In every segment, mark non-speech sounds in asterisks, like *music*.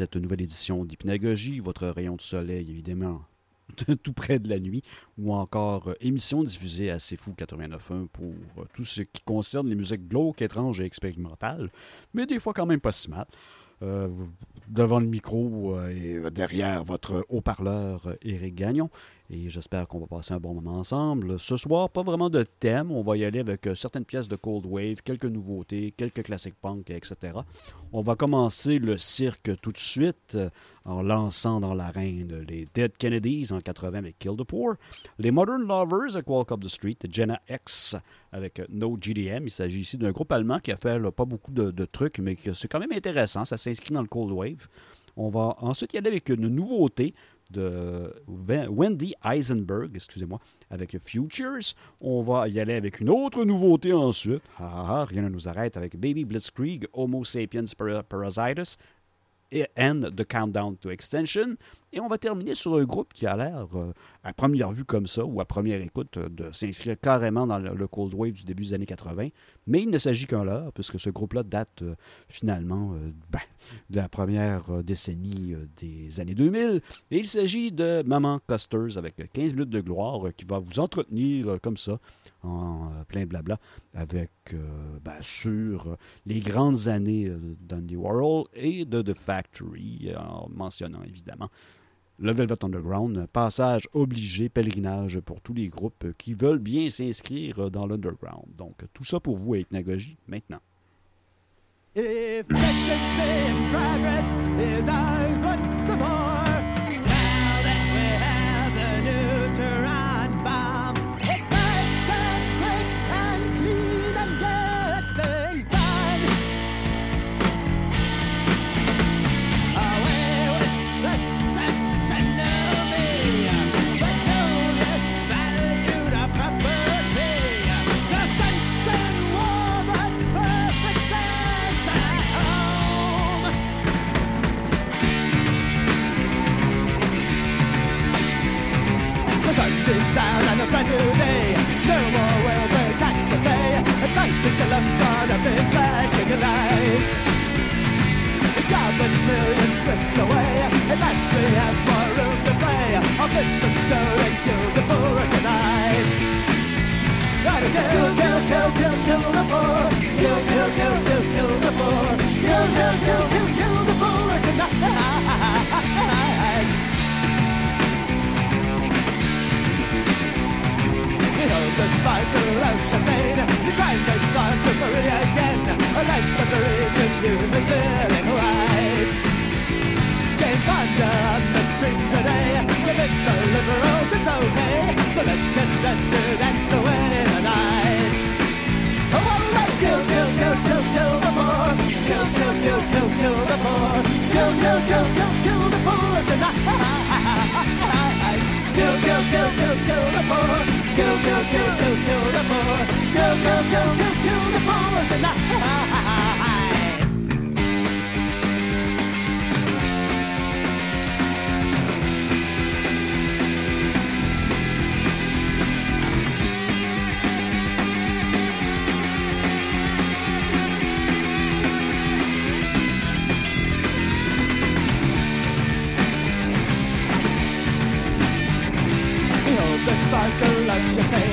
cette nouvelle édition d'Hypnagogie, votre rayon de soleil évidemment tout près de la nuit, ou encore euh, émission diffusée à C'est Fou 89.1 pour euh, tout ce qui concerne les musiques glauques, étranges et expérimentales, mais des fois quand même pas si mal. Euh, devant le micro et derrière votre haut-parleur Éric Gagnon et j'espère qu'on va passer un bon moment ensemble. Ce soir, pas vraiment de thème. On va y aller avec euh, certaines pièces de Cold Wave, quelques nouveautés, quelques classiques punk, etc. On va commencer le cirque tout de suite euh, en lançant dans l'arène les Dead Kennedys en 80 avec Kill the Poor, les Modern Lovers avec Walk Up the Street, Jenna X avec euh, No GDM. Il s'agit ici d'un groupe allemand qui a fait pas beaucoup de, de trucs, mais c'est quand même intéressant. Ça s'inscrit dans le Cold Wave. On va ensuite y aller avec une nouveauté de Wendy Eisenberg, excusez-moi, avec Futures. On va y aller avec une autre nouveauté ensuite. Ah, rien ne nous arrête avec Baby Blitzkrieg, Homo sapiens parasitus and The Countdown to Extension. Et on va terminer sur un groupe qui a l'air, euh, à première vue comme ça, ou à première écoute, euh, de s'inscrire carrément dans le, Cold Wave du début des années 80. Mais il ne s'agit qu'un leurre, puisque ce groupe-là date euh, finalement ben, de la première décennie des années 2000. Et il s'agit de Maman Custers avec 15 minutes de gloire qui va vous entretenir comme ça, en plein blabla, avec, ben, sur les grandes années d'Andy Warhol et de The Factory, en mentionnant évidemment le Velvet Underground, passage obligé, pèlerinage pour tous les groupes qui veulent bien s'inscrire dans l'underground. Donc, tout ça pour vous à Hypnagogie maintenant. Brand new day. No more welfare tax to pay. A tight the lumps on a big flashing light. Jobless millions whisked away. Last we have more room to play. Our systems the poor tonight. Gotta kill, kill, kill, kill, kill the poor. Kill, kill, kill, kill, kill the poor. Kill, kill, kill, kill, kill the poor *laughs* tonight. To again you the Fonda on the screen today liberals it's okay So let's get and in the night Oh, let's kill, kill, kill, kill, kill the poor Kill, kill, kill, kill, kill the poor Kill, kill, kill, kill, kill the poor tonight Kill, kill, kill, kill, kill the poor. Kill, kill, kill, kill, kill the poor. Kill, kill, kill, kill, of the night. sparkle of champagne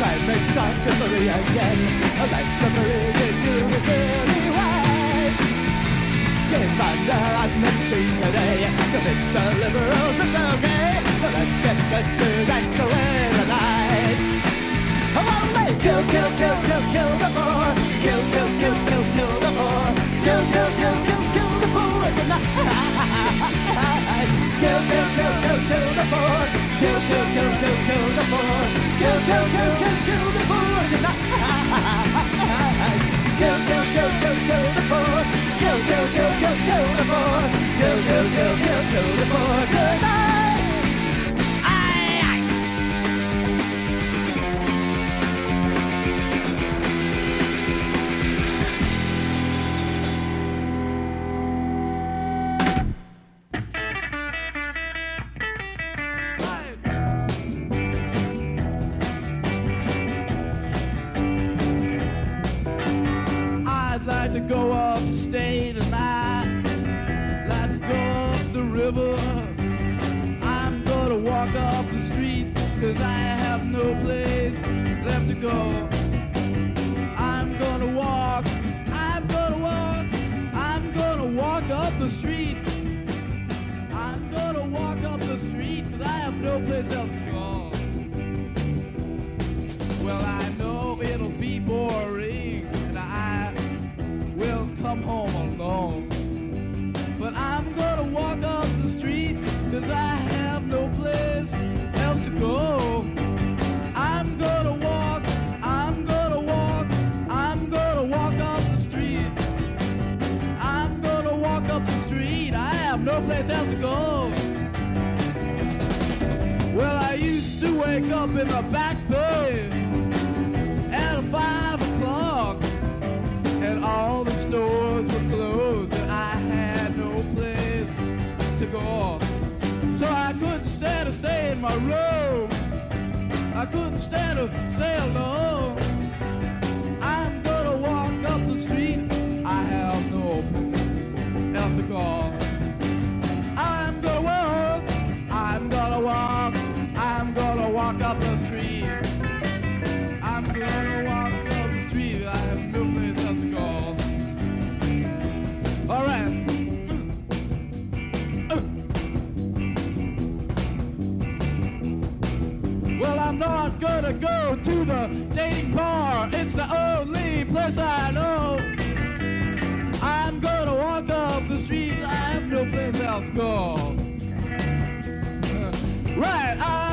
crime may start to worry again A life summary in universally wide Jane Fonda on the street today Convince the liberals it's okay So let's get festive and so in the night Oh, well, kill, kill, kill, kill, kill the poor Kill, kill, kill, kill, kill the poor Kill, kill, kill, kill, kill the poor tonight Kill, kill, kill, kill, kill the poor Kill, kill, kill, kill, kill the poor. Kill, kill, kill, kill, kill the tonight. Kill, kill, kill, kill, kill the poor. Kill, kill, kill, kill, kill the poor. Kill, kill, kill, kill, kill the tonight. Walk up the street. I'm gonna walk up the street. I have no place else to go. All right. Well, I'm not gonna go to the dating bar. It's the only place I know. I'm gonna walk up the street. I have no place else to go. Right, I'm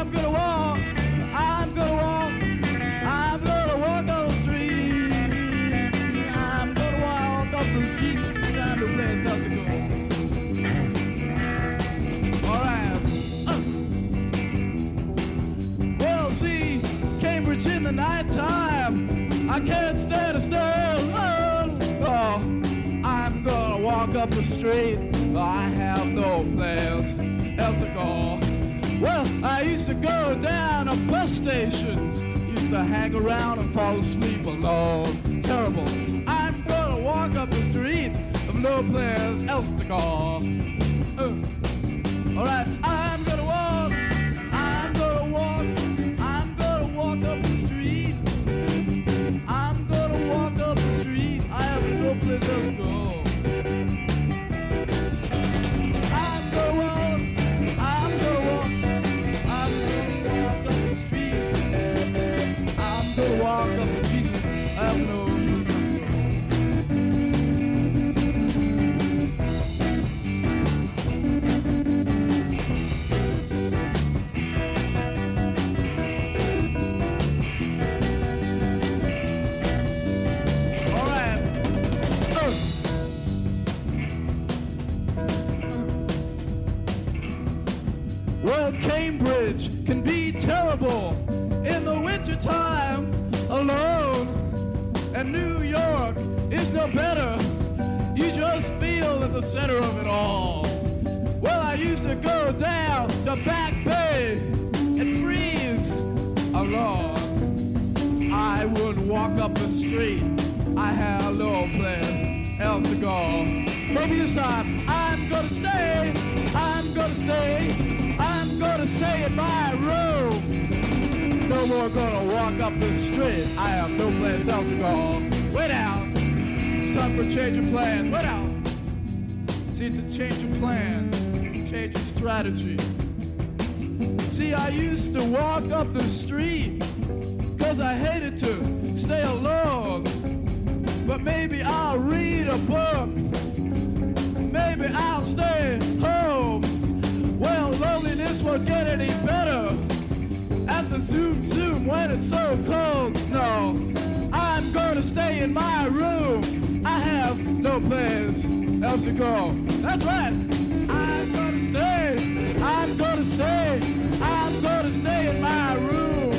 the nighttime. I can't stand alone. Oh, I'm gonna walk up the street. I have no place else to go. Well, I used to go down to bus stations. Used to hang around and fall asleep alone. Terrible. I'm gonna walk up the street. I've no place else to go. Uh. All right, I'm better. You just feel at the center of it all. Well, I used to go down to Back Bay and freeze alone. I would walk up the street. I had no place else to go. Maybe this time I'm gonna stay. I'm gonna stay. I'm gonna stay in my room. No more gonna walk up the street. I have no place else to go. Wait out. Time for change of plans. What out. See, it's a change of plans, change of strategy. See, I used to walk up the street Cause I hated to stay alone. But maybe I'll read a book. Maybe I'll stay home. Well, loneliness won't get any better. At the Zoom Zoom when it's so cold. No, I'm gonna stay in my room. I have no plans else to go. That's right. I'm gonna stay. I'm gonna stay. I'm gonna stay in my room.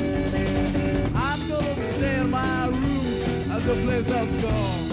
I'm gonna stay in my room. I've no place else to go.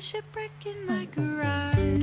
The shipwreck in my garage.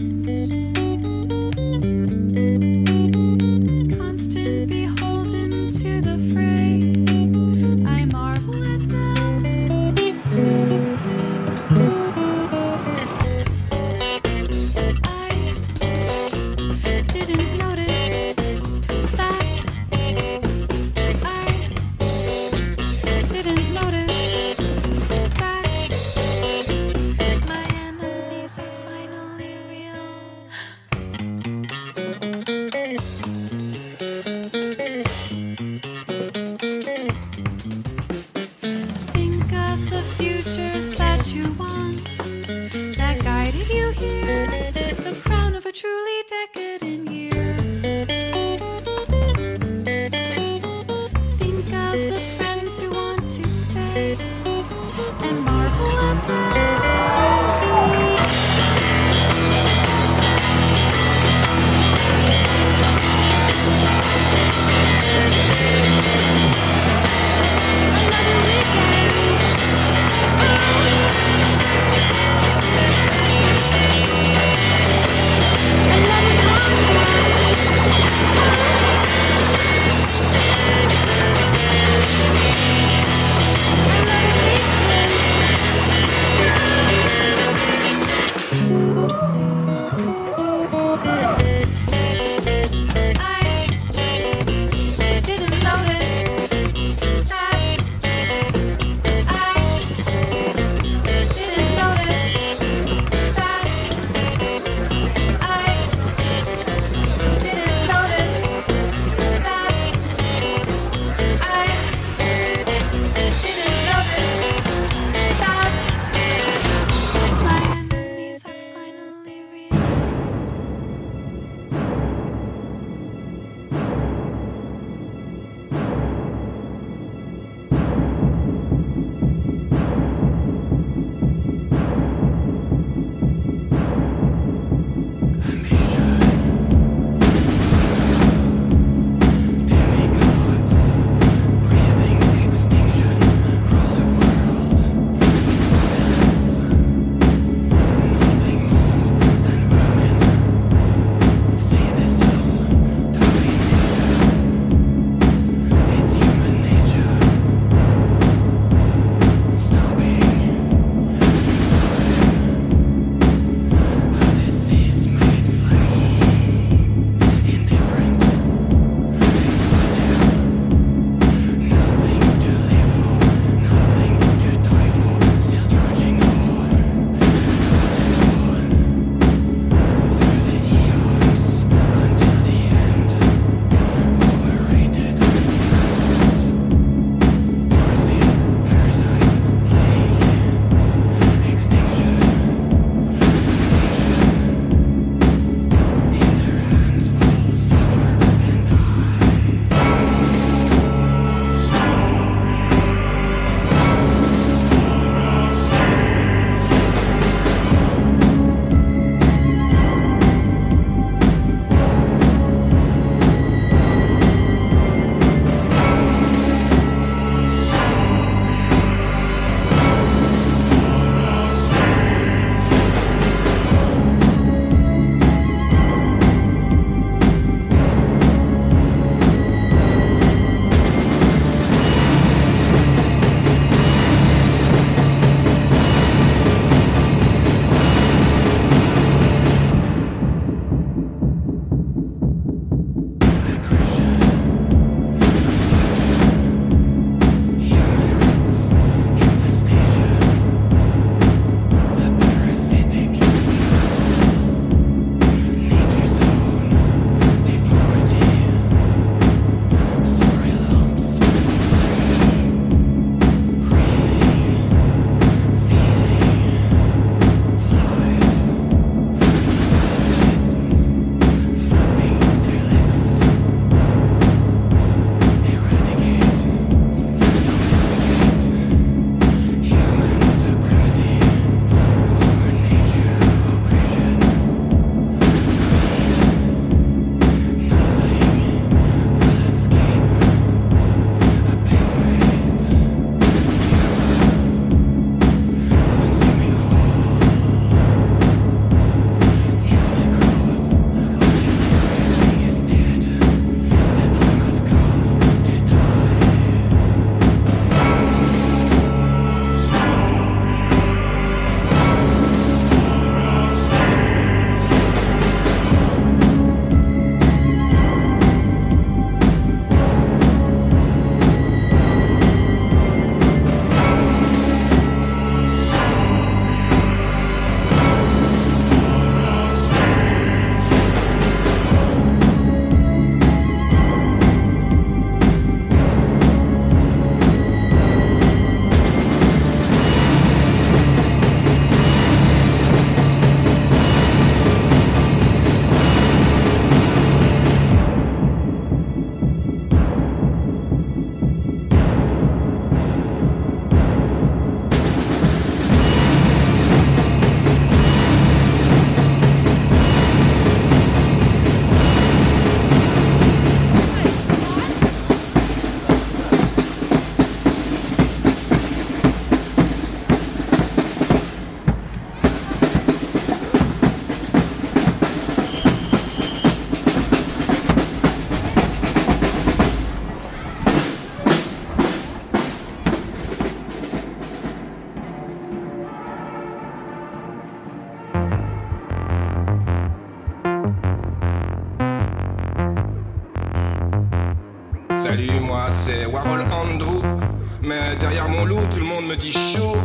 Mais derrière mon loup, tout le monde me dit chou.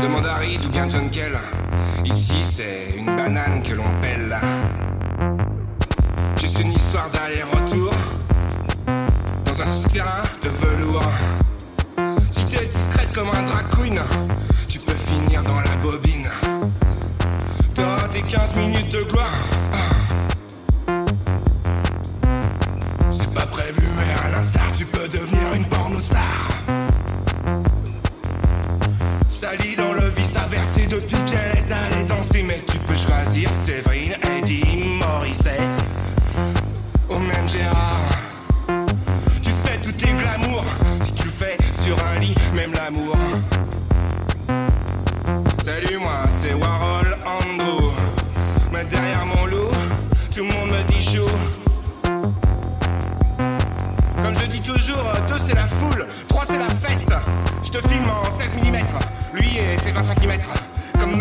Demande à Reed ou bien John Kell. Ici, c'est une banane que l'on pèle. Juste une histoire d'aller-retour. Dans un souterrain de velours. Si t'es discrète comme un drag Séverine, Eddie, Morisset ou même Gérard. Tu sais, tout est glamour si tu le fais sur un lit, même l'amour. Salut, moi c'est Warhol Andrew. Mais derrière mon loup, tout le monde me dit chou. Comme je dis toujours, 2 c'est la foule, 3 c'est la fête. Je te filme en 16 mm, lui et ses 20 cm.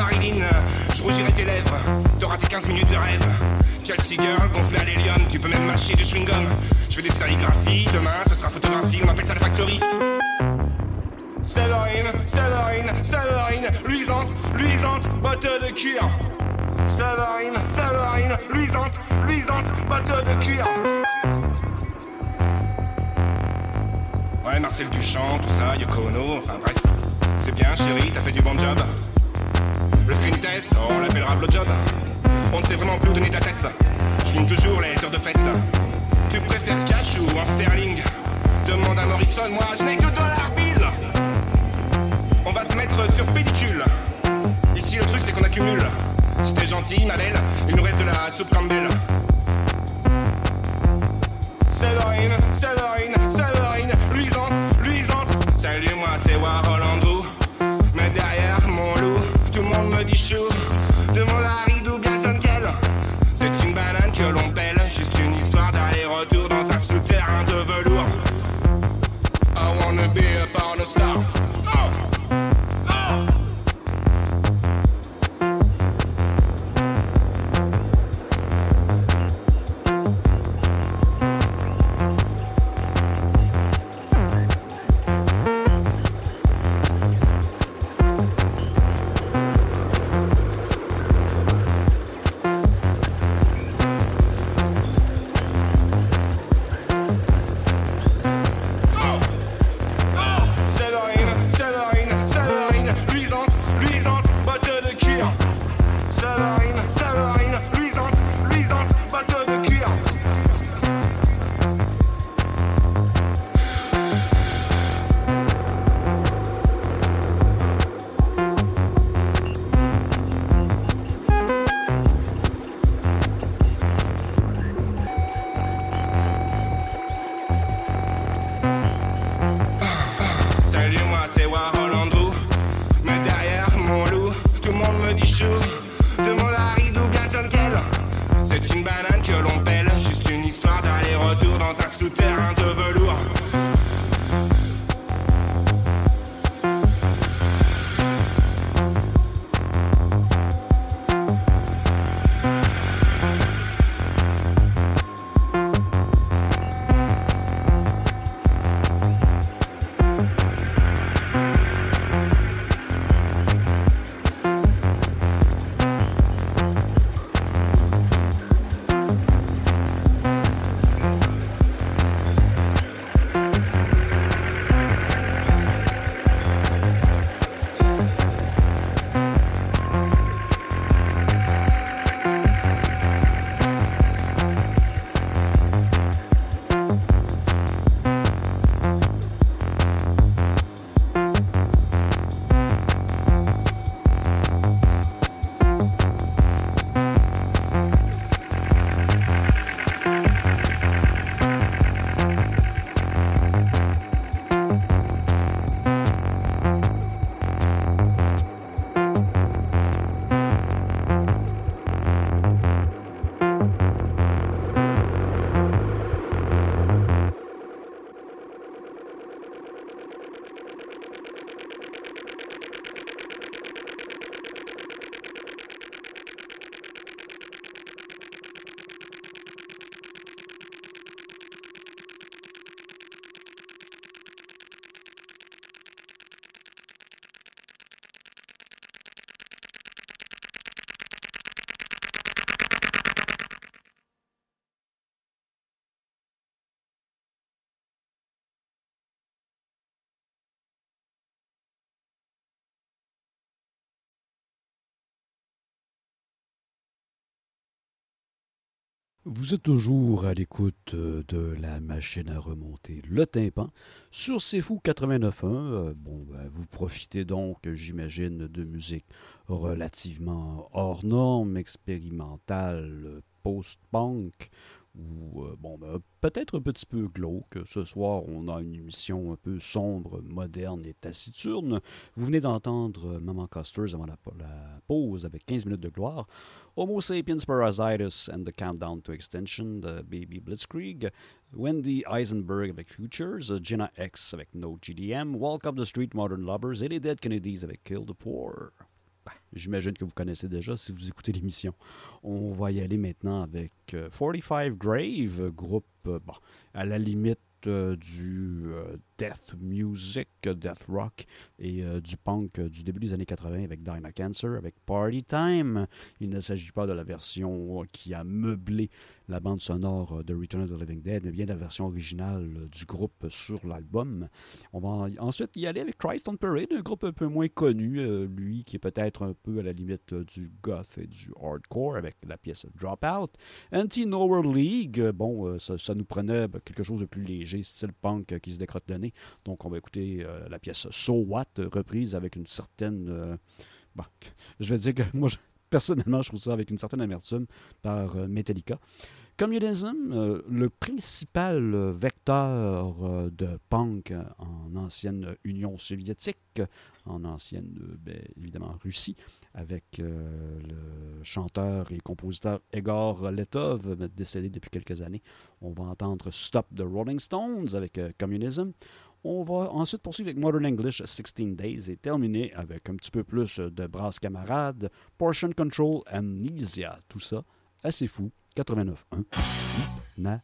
Marilyn, je rougirai tes lèvres, t'auras tes 15 minutes de rêve. Chelsea girl, gonflé à l'hélium, tu peux même mâcher du chewing-gum. Je fais des sérigraphies, demain ce sera photographie, on appelle ça la factory. Séverine, Séverine, Séverine, luisante, luisante, botte de cuir. Séverine, Séverine, luisante, luisante, botte de cuir. Ouais, Marcel Duchamp, tout ça, Yoko Ono, enfin bref. C'est bien, chérie, t'as fait du bon job. Le screen test, on l'appellera job. On ne sait vraiment plus où donner ta tête. Je filme toujours les heures de fête. Tu préfères cash ou en sterling? Demande à Morrison, moi je n'ai que dollar bill. On va te mettre sur pellicule. Ici le truc c'est qu'on accumule. Si t'es gentil, ma il nous reste de la soupe Campbell. Séverine, your. Vous êtes toujours à l'écoute euh, de la machine à remonter le tympan sur C'est Fou 89.1. Euh, Bon, ben, vous profitez donc, j'imagine, de musique relativement hors norme, expérimentale, euh, post-punk ou euh, bon, ben, peut-être un petit peu glauque. Ce soir, on a une émission un peu sombre, moderne et taciturne. Vous venez d'entendre Maman Costers avant la, pause avec 15 minutes de gloire. Homo sapiens parasitus and the countdown to extinction de Baby Blitzkrieg, Wendy Eisenberg avec Futures, Jenna X avec No GDM, Walk Up the Street Modern Lovers et les Dead Kennedys avec Kill the Poor. Ben, J'imagine que vous connaissez déjà si vous écoutez l'émission. On va y aller maintenant avec euh, 45 Grave, groupe euh, bon, à la limite euh, du euh, death music, euh, death rock et euh, du punk euh, du début des années 80 avec Dinah Cancer, avec Party Time. Il ne s'agit pas de la version euh, qui a meublé la bande sonore euh, de Return of the Living Dead, mais bien la version originale euh, du groupe sur l'album. On va en- ensuite y aller avec Christ on Parade, un groupe un peu moins connu, euh, lui qui est peut-être un peu à la limite du goth et du hardcore avec la pièce Dropout. Anti-Nowhere League, bon, ça, nous prenait ben, quelque chose de plus léger, style punk qui se décrotte le nez. Donc on va écouter la pièce So What, reprise avec une certaine... bon, je vais dire que *laughs* moi, personnellement, je trouve ça avec une certaine amertume par euh, Metallica. Communism, euh, le principal euh, vecteur de punk en ancienne Union soviétique, en ancienne, ben, évidemment, Russie, avec le chanteur et compositeur Egor Letov, décédé depuis quelques années. On va entendre Stop the Rolling Stones avec Communism. On va ensuite poursuivre avec Modern English 16 Days et terminer avec un petit peu plus de brasse camarade, Portion Control, Amnesia, tout ça assez fou. 89.1.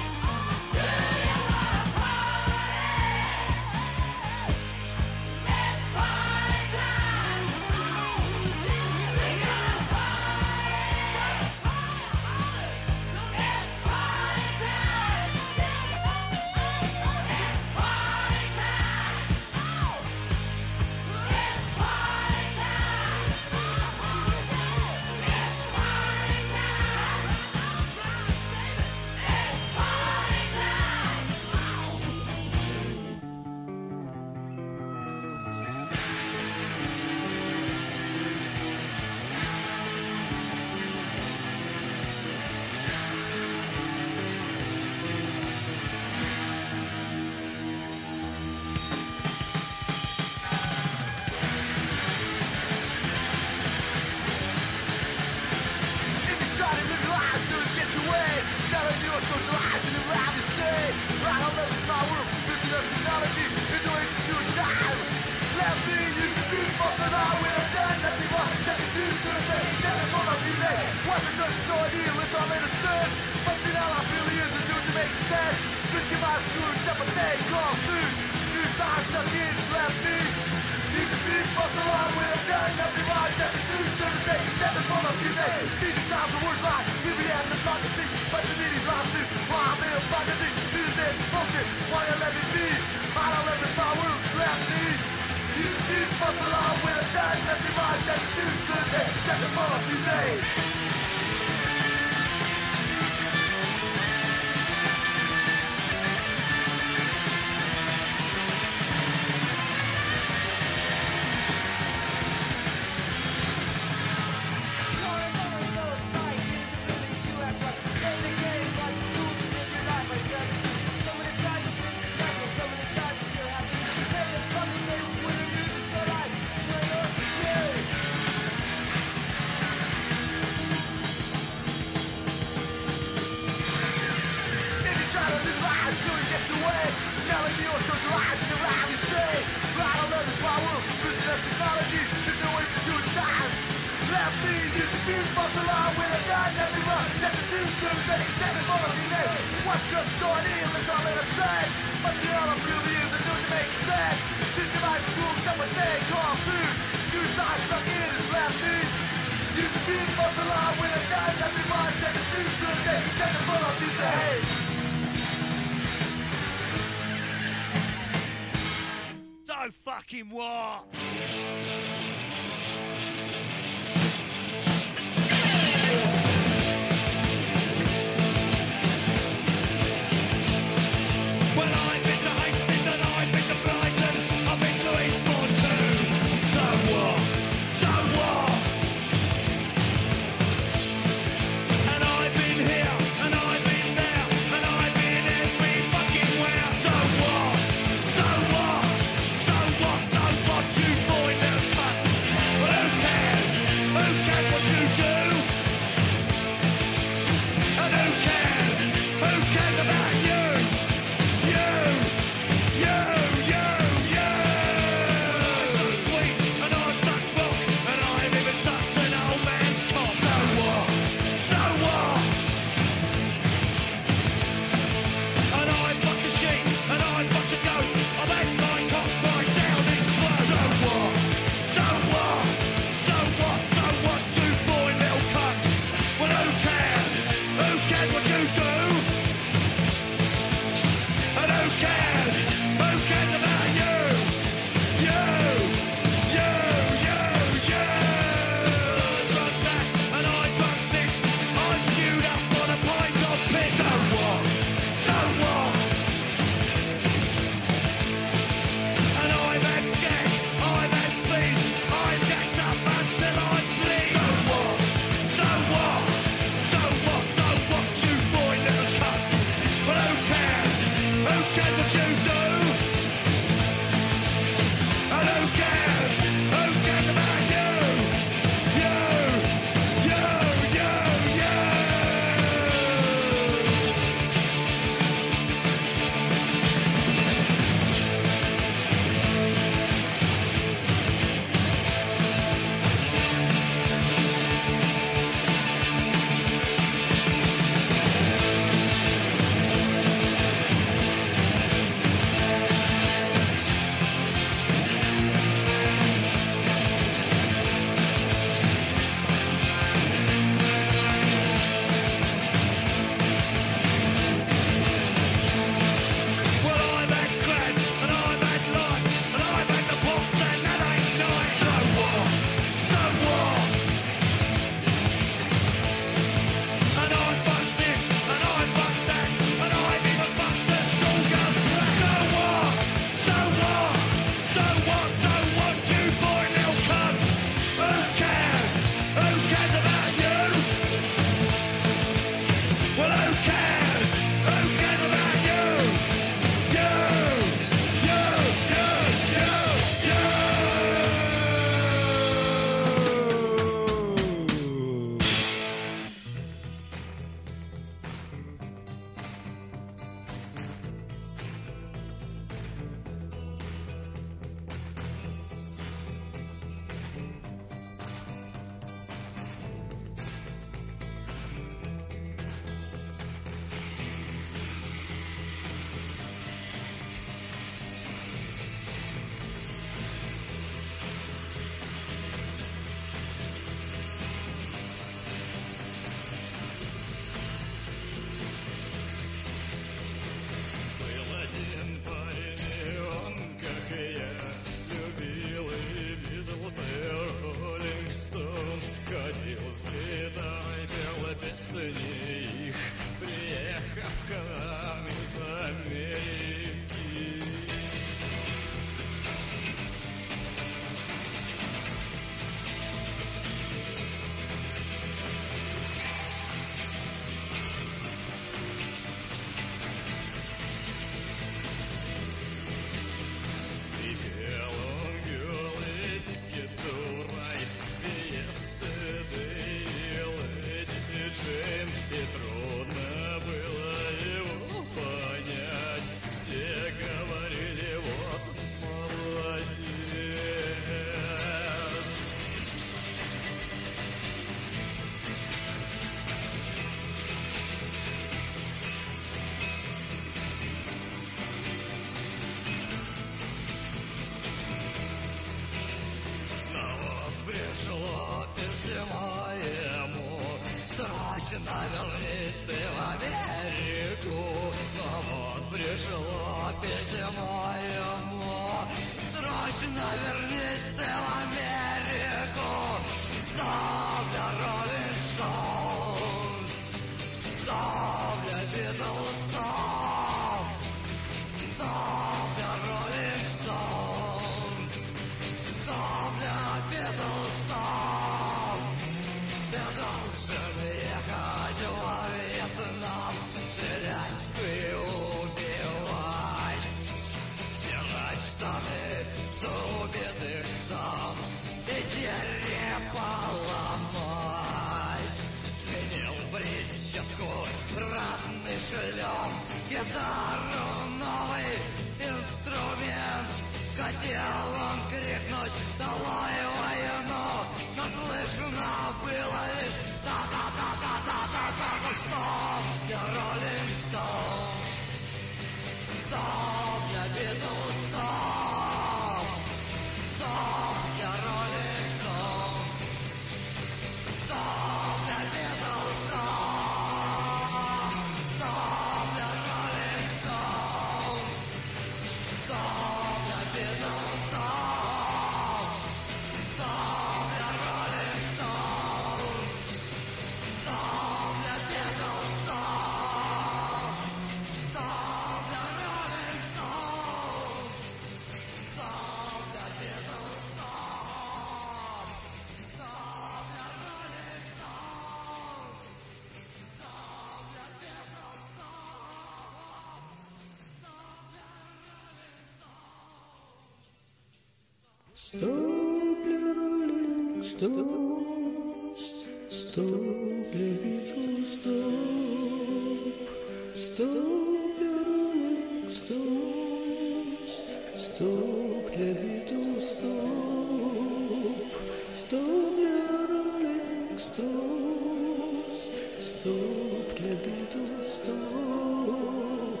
Стоп, для беду, стоп,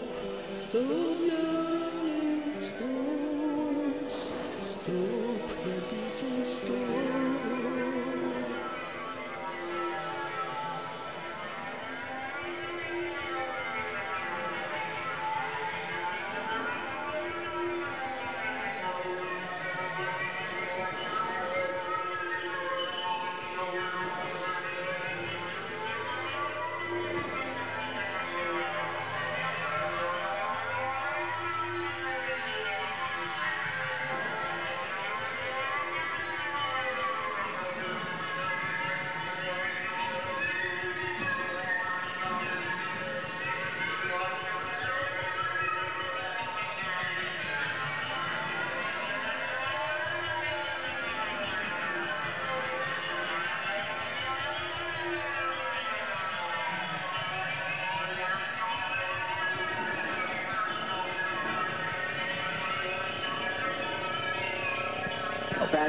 стоп, я раненых, стоп, стоп, для беду, стоп.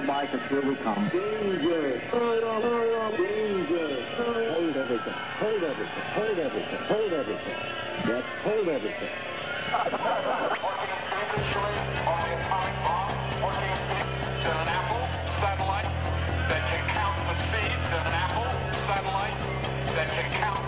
by because here we come. Danger. Hurry up, hurry up. Danger. Hold everything. Hold everything. Hold everything. Hold everything. Yes, hold everything. that can count the seeds an apple satellite that can count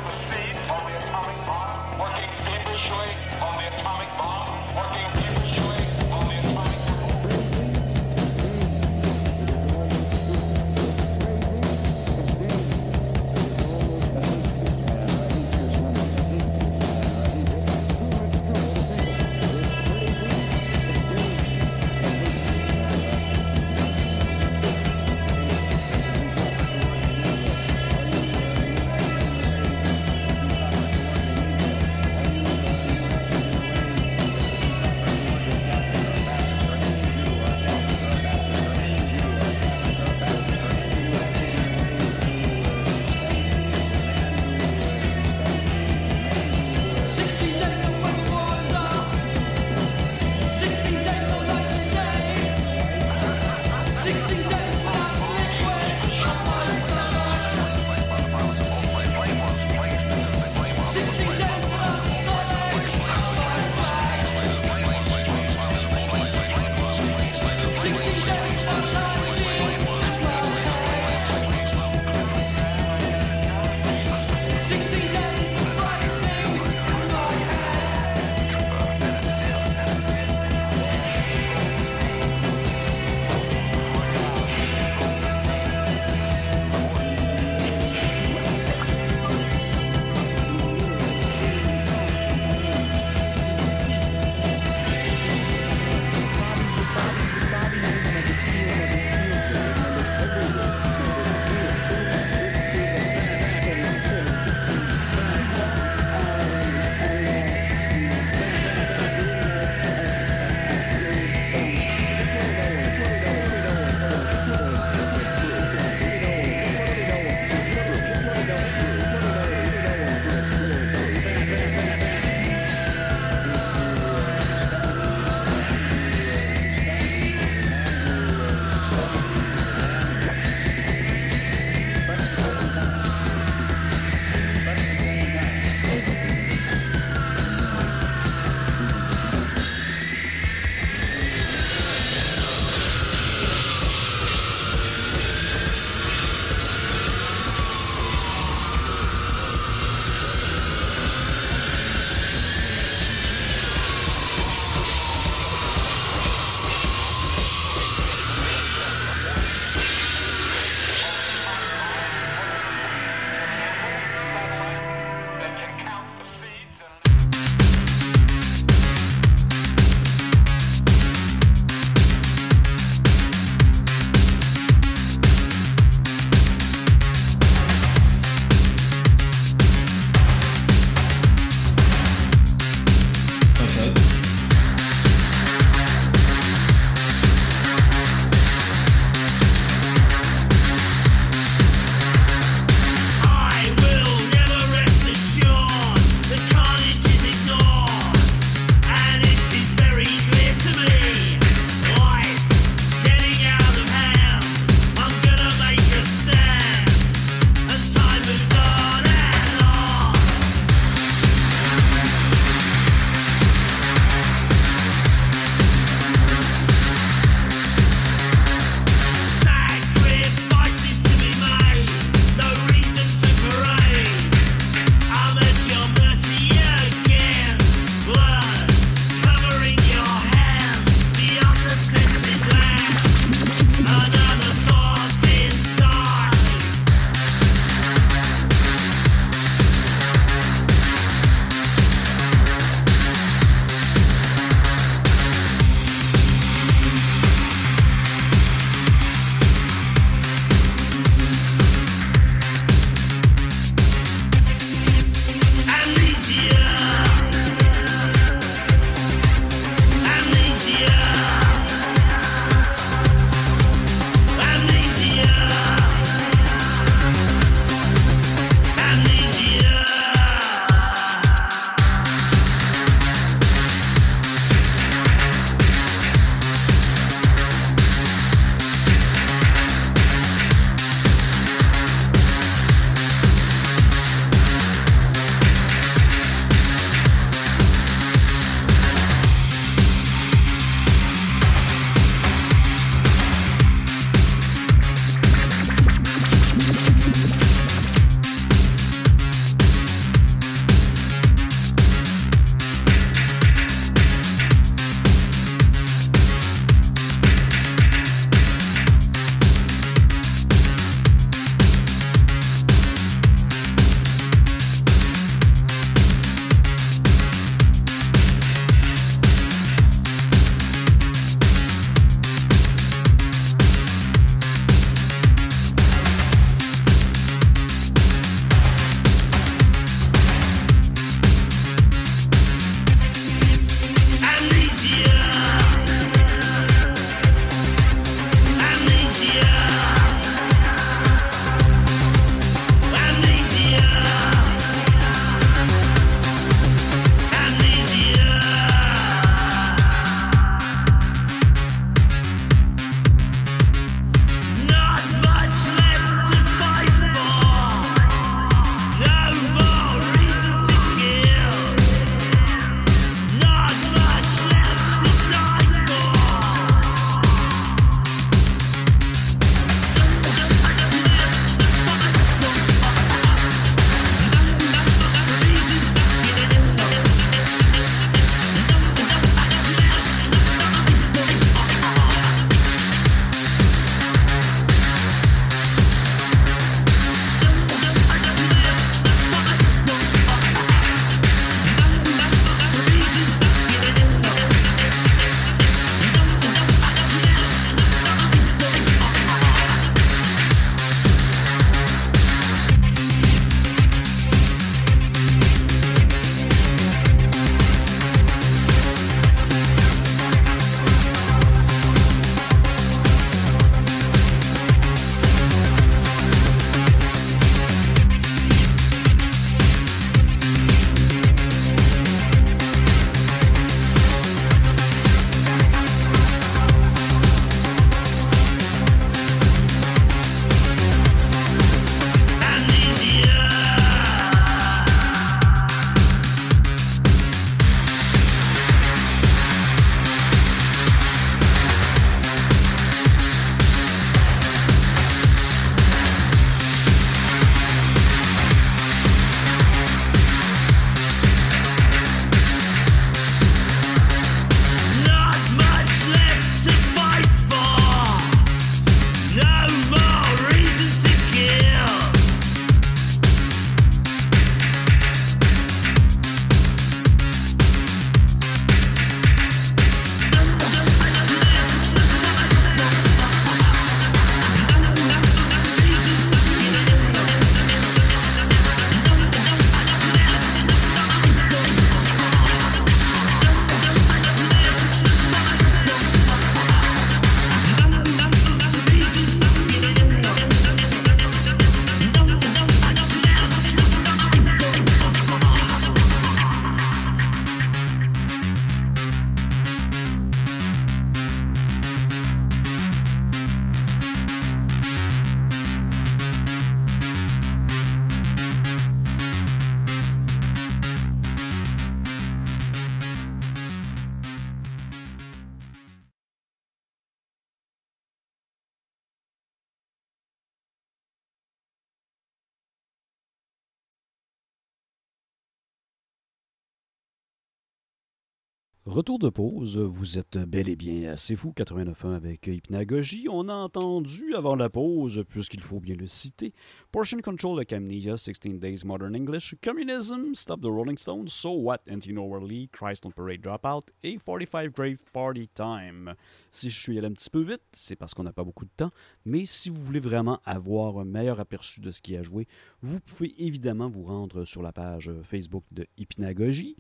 Retour de pause, vous êtes bel et bien assez fou 89.1 avec Hypnagogie. On a entendu avant la pause, puisqu'il faut bien le citer, Portion Control avec Amnesia, 16 Days Modern English, Communism, Stop the Rolling Stones, So What, Antino Worley, Christ on Parade Dropout et 45 Grave Party Time. Si je suis allé un petit peu vite, c'est parce qu'on n'a pas beaucoup de temps, mais si vous voulez vraiment avoir un meilleur aperçu de ce qui a joué, vous pouvez évidemment vous rendre sur la page Facebook de Hypnagogie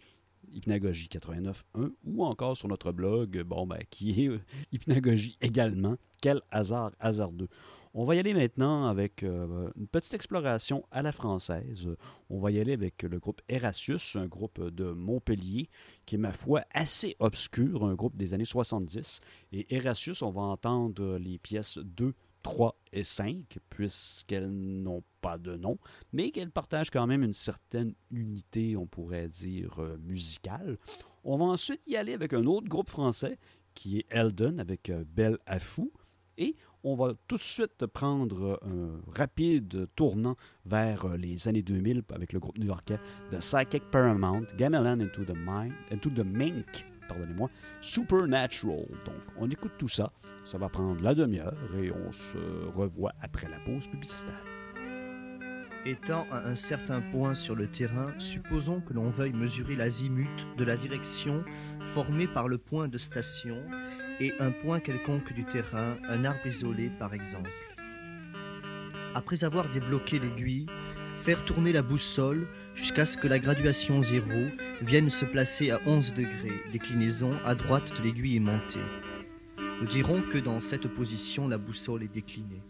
Hypnagogie 89.1 ou encore sur notre blog, bon, ben, qui est euh, Hypnagogie également. Quel hasard, hasardeux. On va y aller maintenant avec euh, une petite exploration à la française. On va y aller avec le groupe Erasius, un groupe de Montpellier qui est, ma foi, assez obscur, un groupe des années 70. Et Erasius, on va entendre les pièces 2, 3 et 5, puisqu'elles n'ont pas de nom, mais qu'elles partagent quand même une certaine unité, on pourrait dire, euh, musicale. On va ensuite y aller avec un autre groupe français, qui est Eldon, avec euh, Belle à Fou, et on va tout de suite prendre un rapide tournant vers euh, les années 2000 avec le groupe new-yorkais de Psychic Paramount, Gamelan Into the Mind, Into the Mink, pardonnez-moi, Supernatural. Donc, on écoute tout ça. Ça va prendre la demi-heure et on se revoit après la pause publicitaire. Étant à un certain point sur le terrain, supposons que l'on veuille mesurer l'azimut de la direction formée par le point de station et un point quelconque du terrain, un arbre isolé par exemple. Après avoir débloqué l'aiguille, faire tourner la boussole jusqu'à ce que la graduation zéro vienne se placer à 11 degrés, déclinaison à droite de l'aiguille aimantée. Nous dirons que dans cette position, la boussole est déclinée.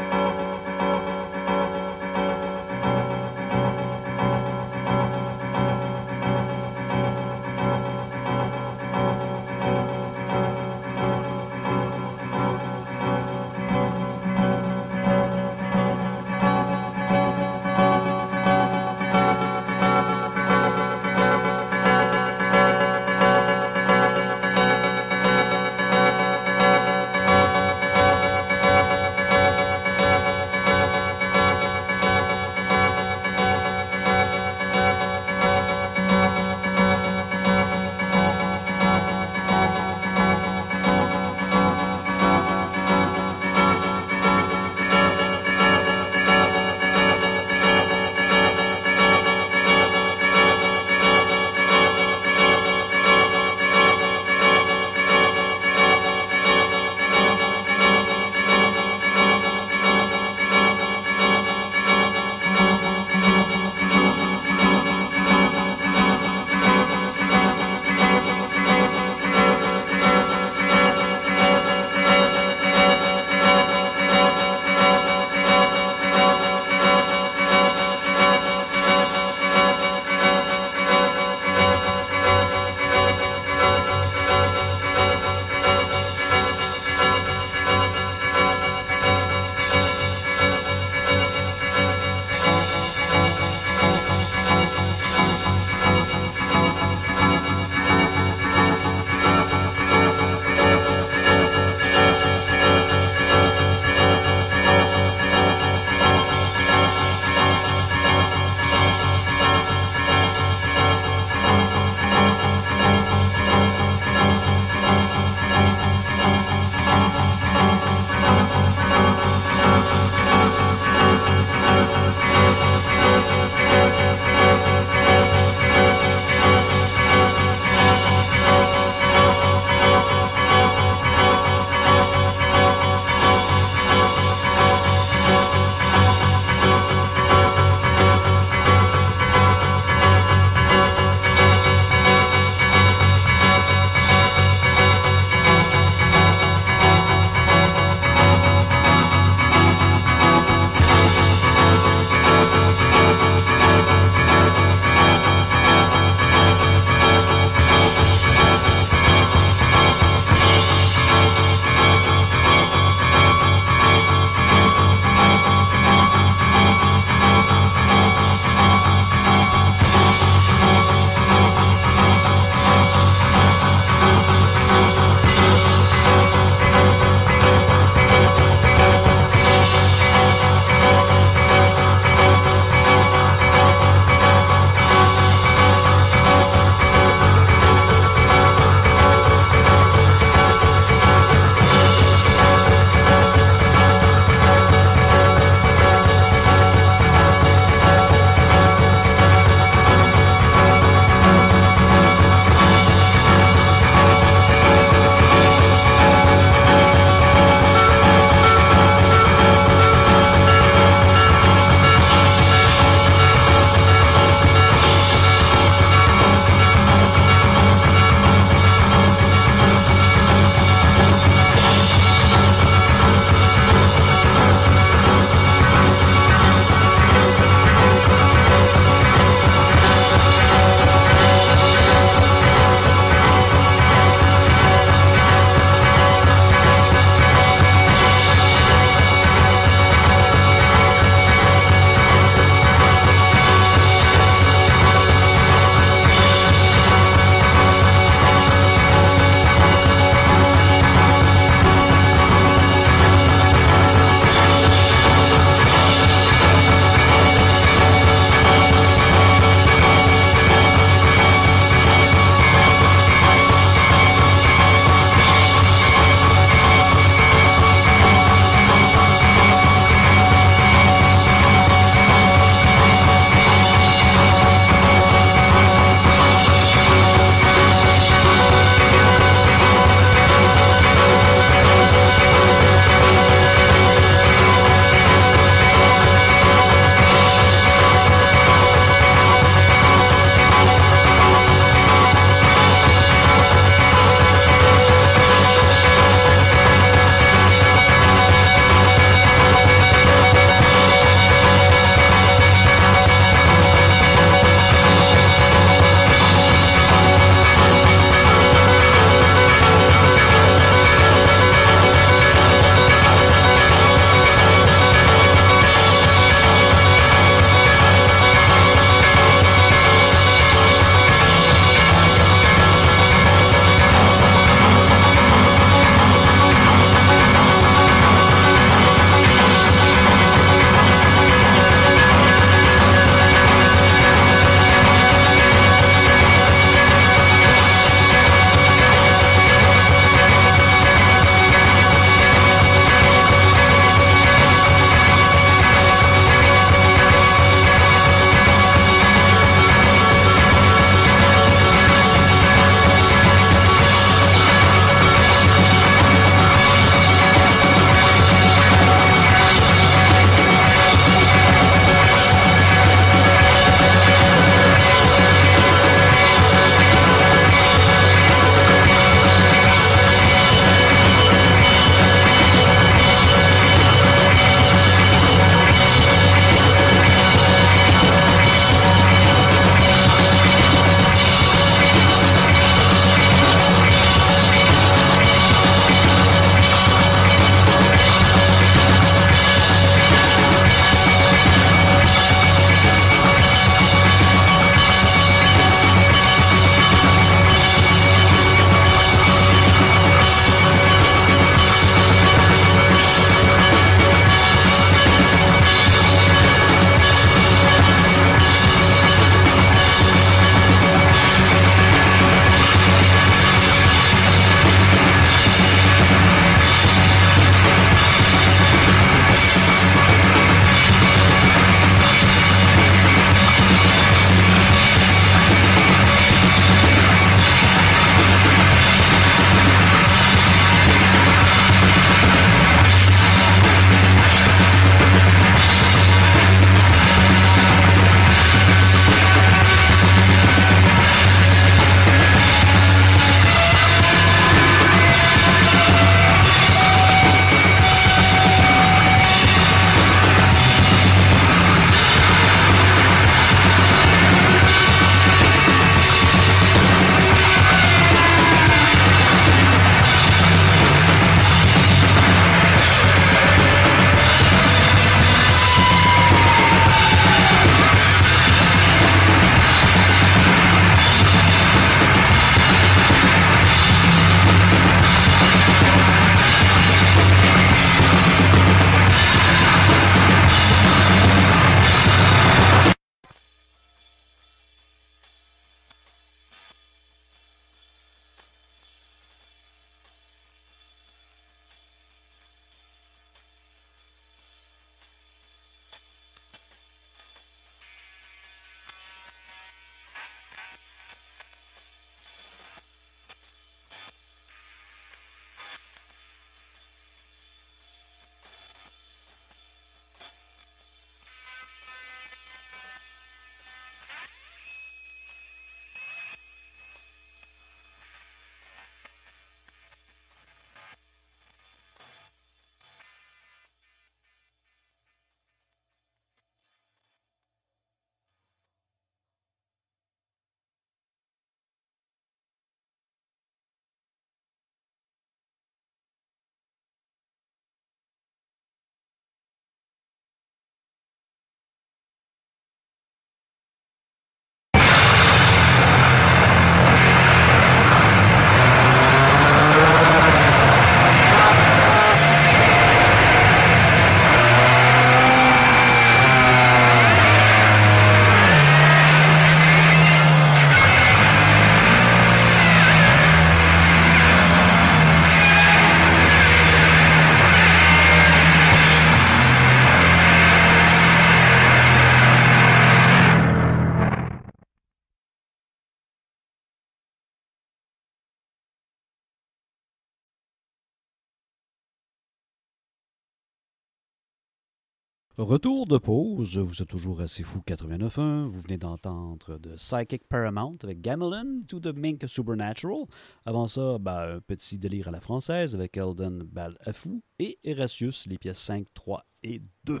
Retour de pause, vous êtes toujours assez fou 89.1, vous venez d'entendre de Psychic Paramount avec Gamelin to the Mink Supernatural. Avant ça, ben, un petit délire à la française avec Eldon Balafou et Erasmus, les pièces 5, 3 et 2.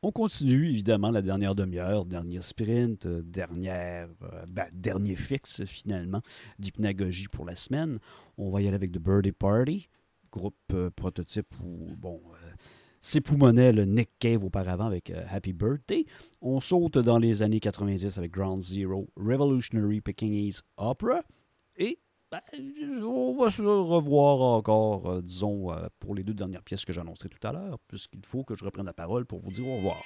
On continue évidemment la dernière demi-heure, dernier sprint, euh, dernière, euh, ben, dernier fixe finalement d'hypnagogie pour la semaine. On va y aller avec The Birdie Party, groupe euh, prototype où, bon, c'est Poumonnet, le Nick Cave auparavant avec euh, Happy Birthday. On saute dans les années 90 avec Ground Zero, Revolutionary Pekingese Opera. Et ben, on va se revoir encore, euh, disons, euh, pour les deux dernières pièces que j'annoncerai tout à l'heure, puisqu'il faut que je reprenne la parole pour vous dire au revoir.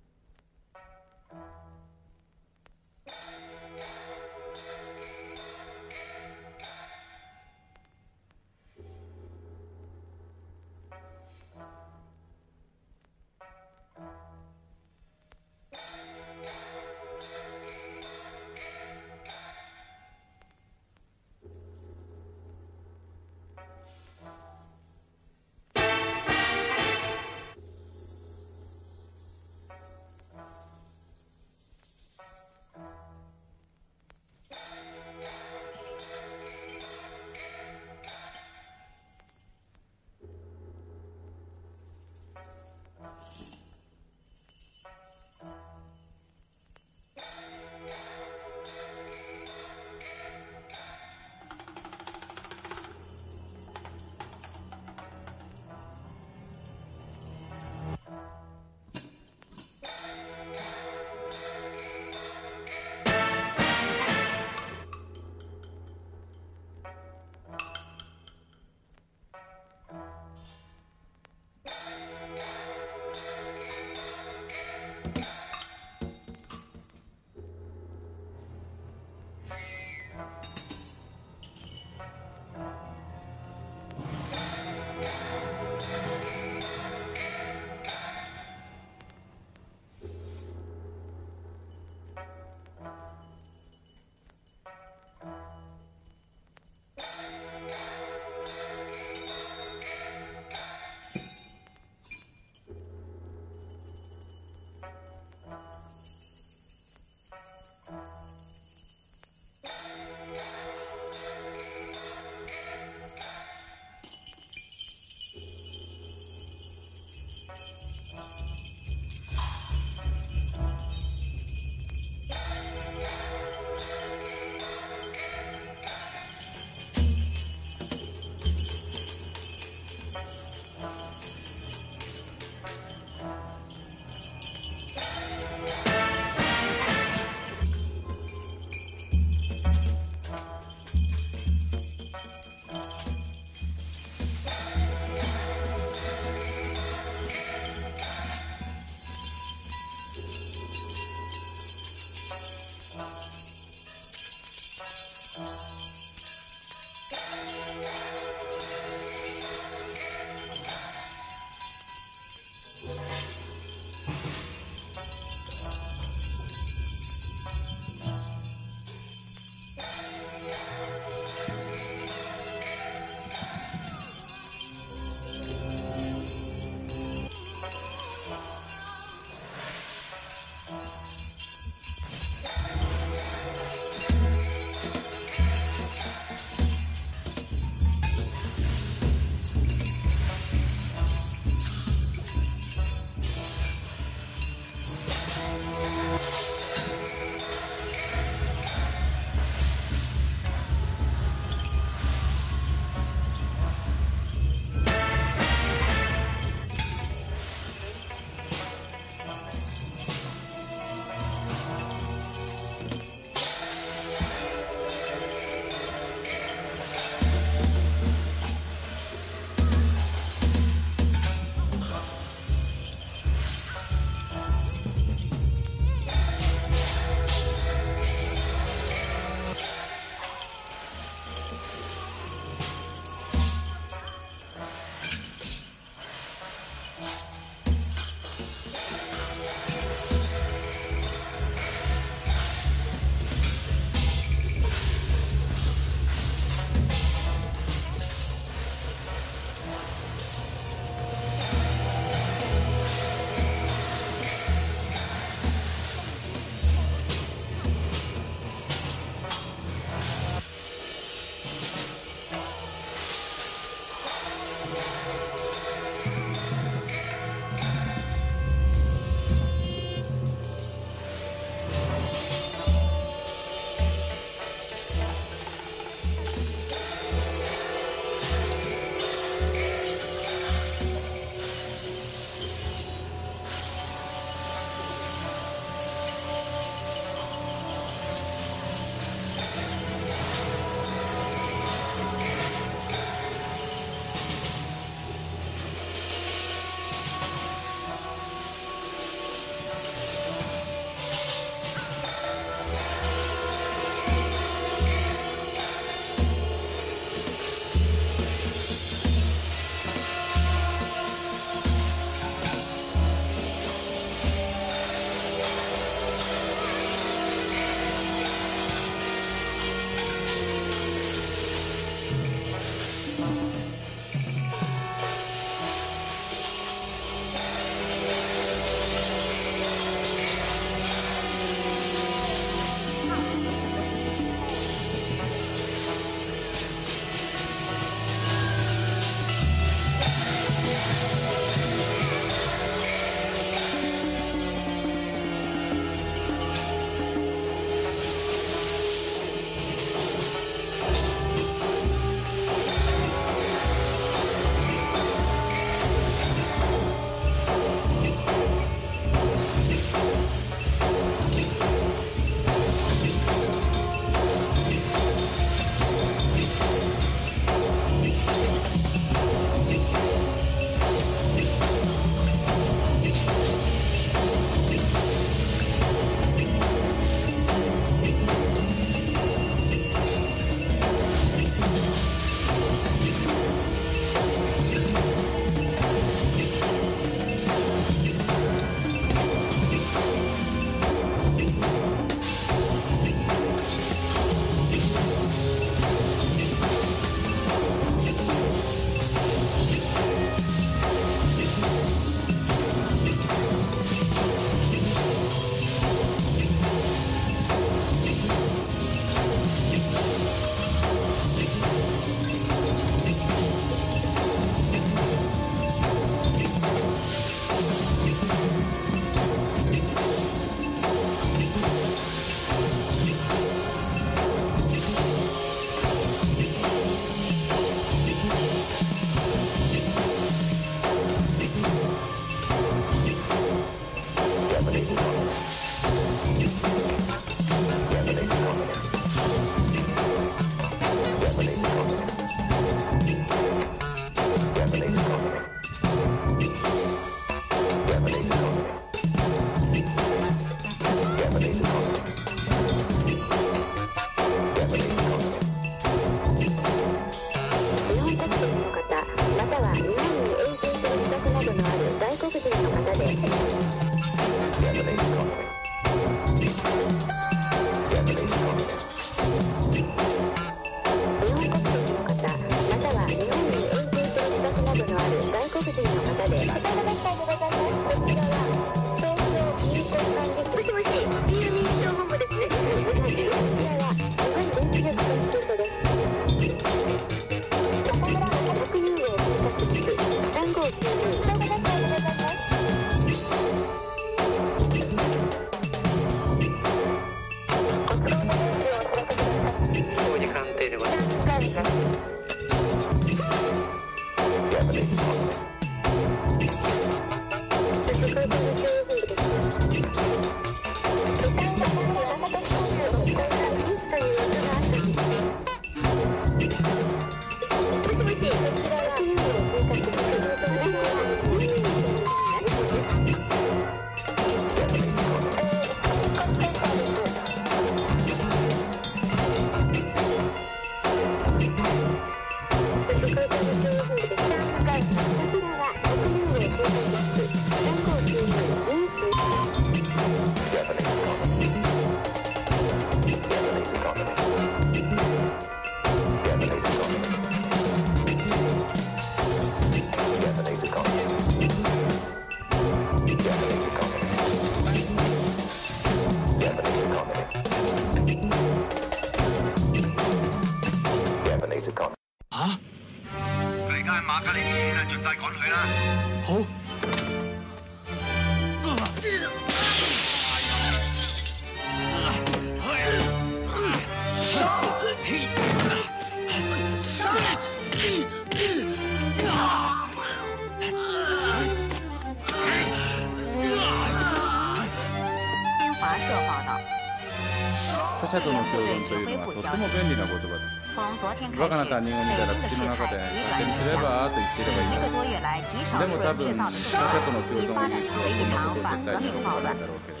カな他人を見たら口の中で勝手にすればと言ってればいいんだでも多分他者との共存を言う人はこんなことを絶対に喜ばないだろうけれど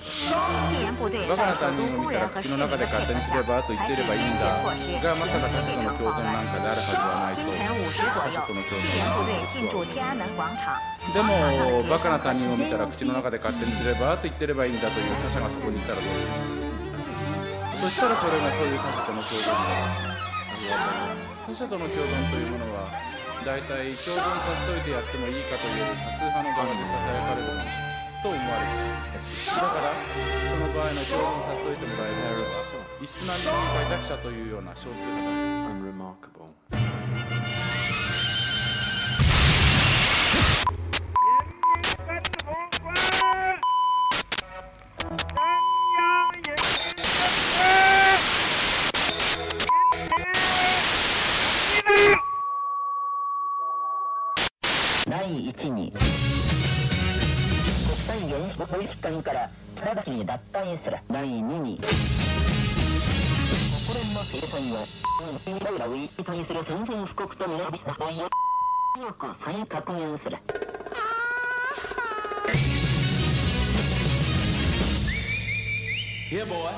バカな他人を見たら口の中で勝手にすればと言ってればいいんだがまさか他者との共存なんかであるはずはないと他者との共存。でもバカな他人を見たら口の中で勝手にすればと言ってればいいんだという他者がそこにいたらどうするそしたらそれがそういう他者との共存だ他者との共存というものは大体共存させといてやってもいいかという多数派の側でささやかれるもの。と思われるだからその場合の共存させといてもらえるのは異質な人間弱者というような少数派だ。際原子保育艦から直ちに脱退する。第2に。国連の制裁をラウラウィに対する宣戦布告とみなす場合を強く再確認する。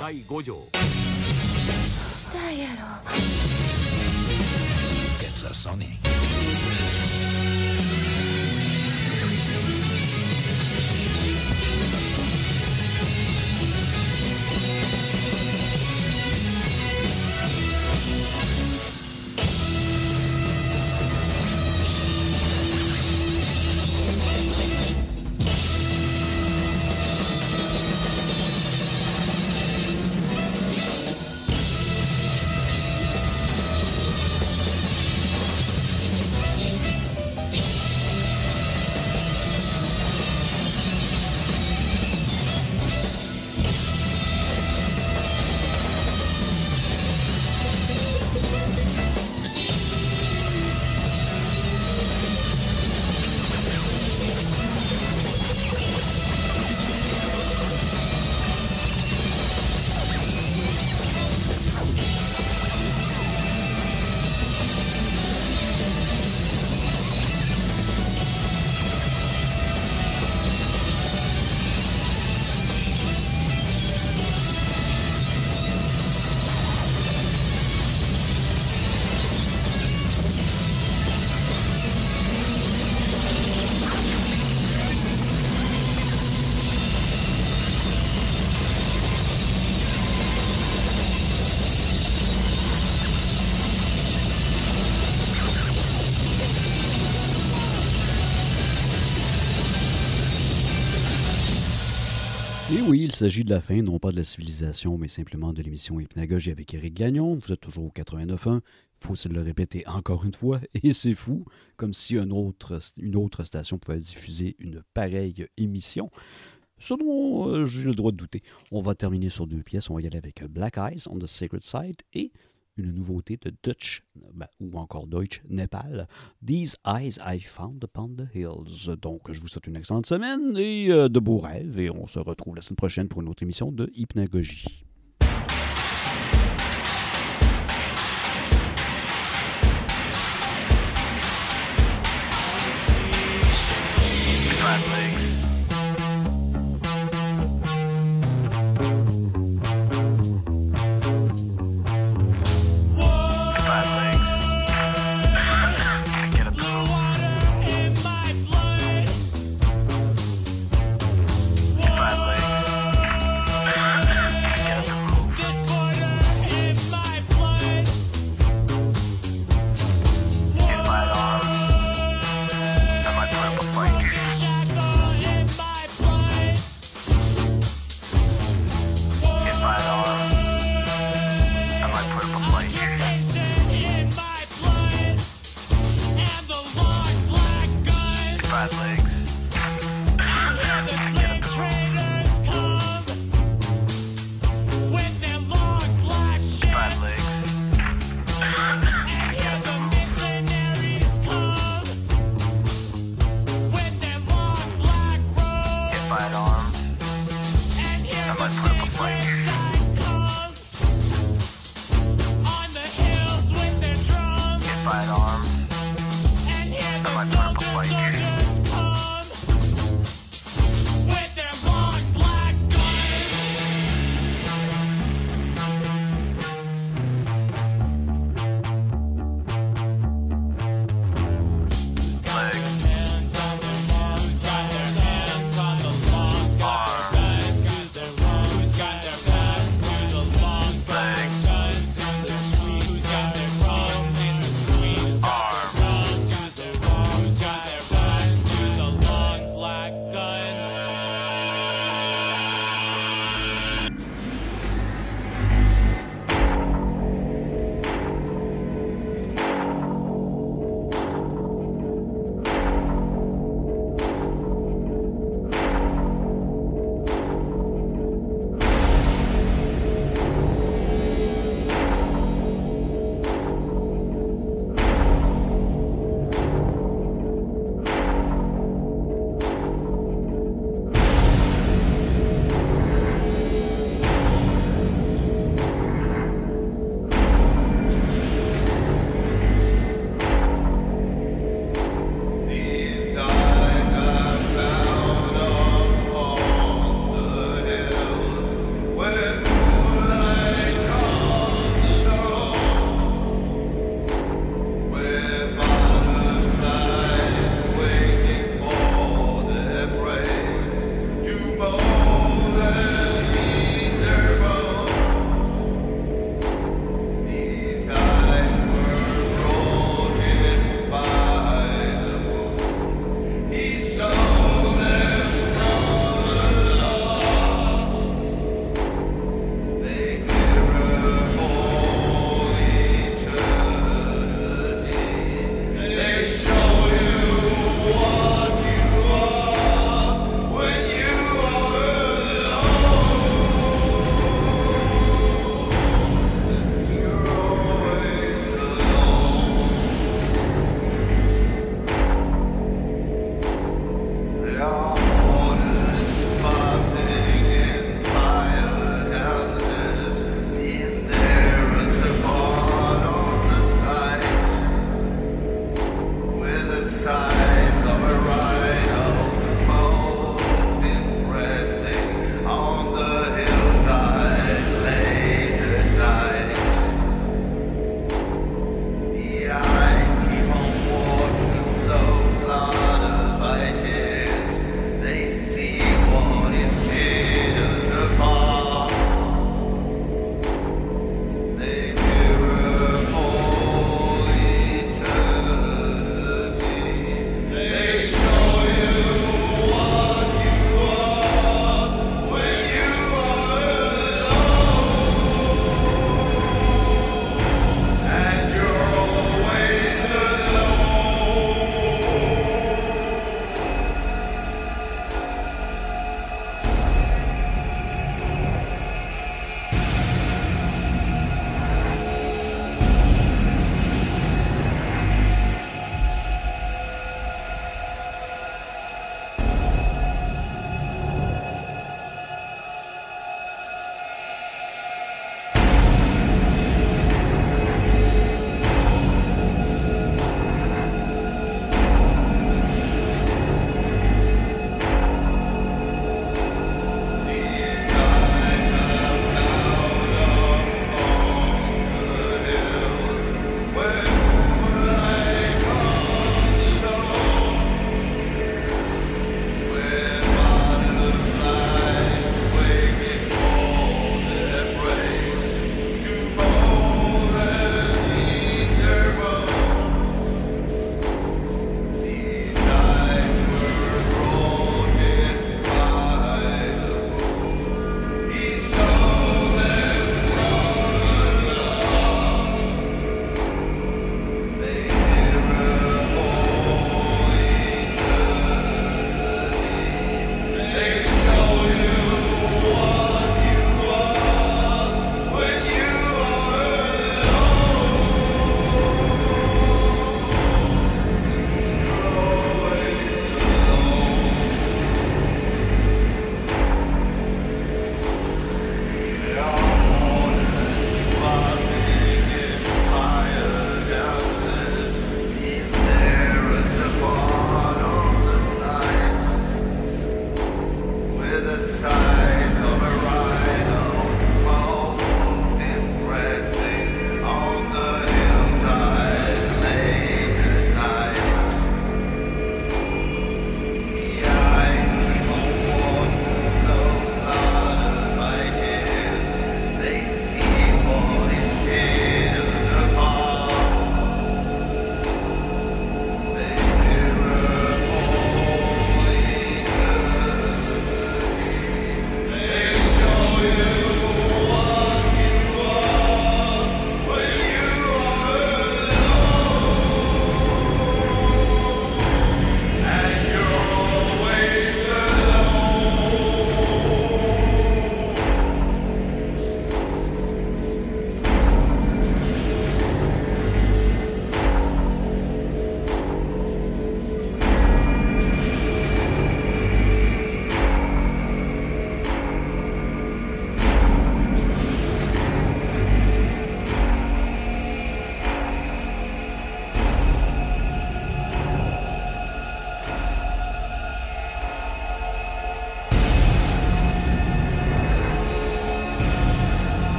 第5条。したやろ。Et oui, il s'agit de la fin, non pas de la civilisation, mais simplement de l'émission Hypnagogie avec Eric Gagnon. Vous êtes toujours au 89.1. Il faut se le répéter encore une fois, *laughs* et c'est fou, comme si une autre station pouvait diffuser une pareille émission. Ce dont euh, j'ai le droit de douter. On va terminer sur deux pièces. On va y aller avec Black Eyes on the Sacred Side et une nouveauté de Dutch, ben, ou encore Deutsch, Népal, These Eyes I Found Upon the Hills. Donc, je vous souhaite une excellente semaine et euh, de beaux rêves, et on se retrouve la semaine prochaine pour une autre émission de Hypnagogie.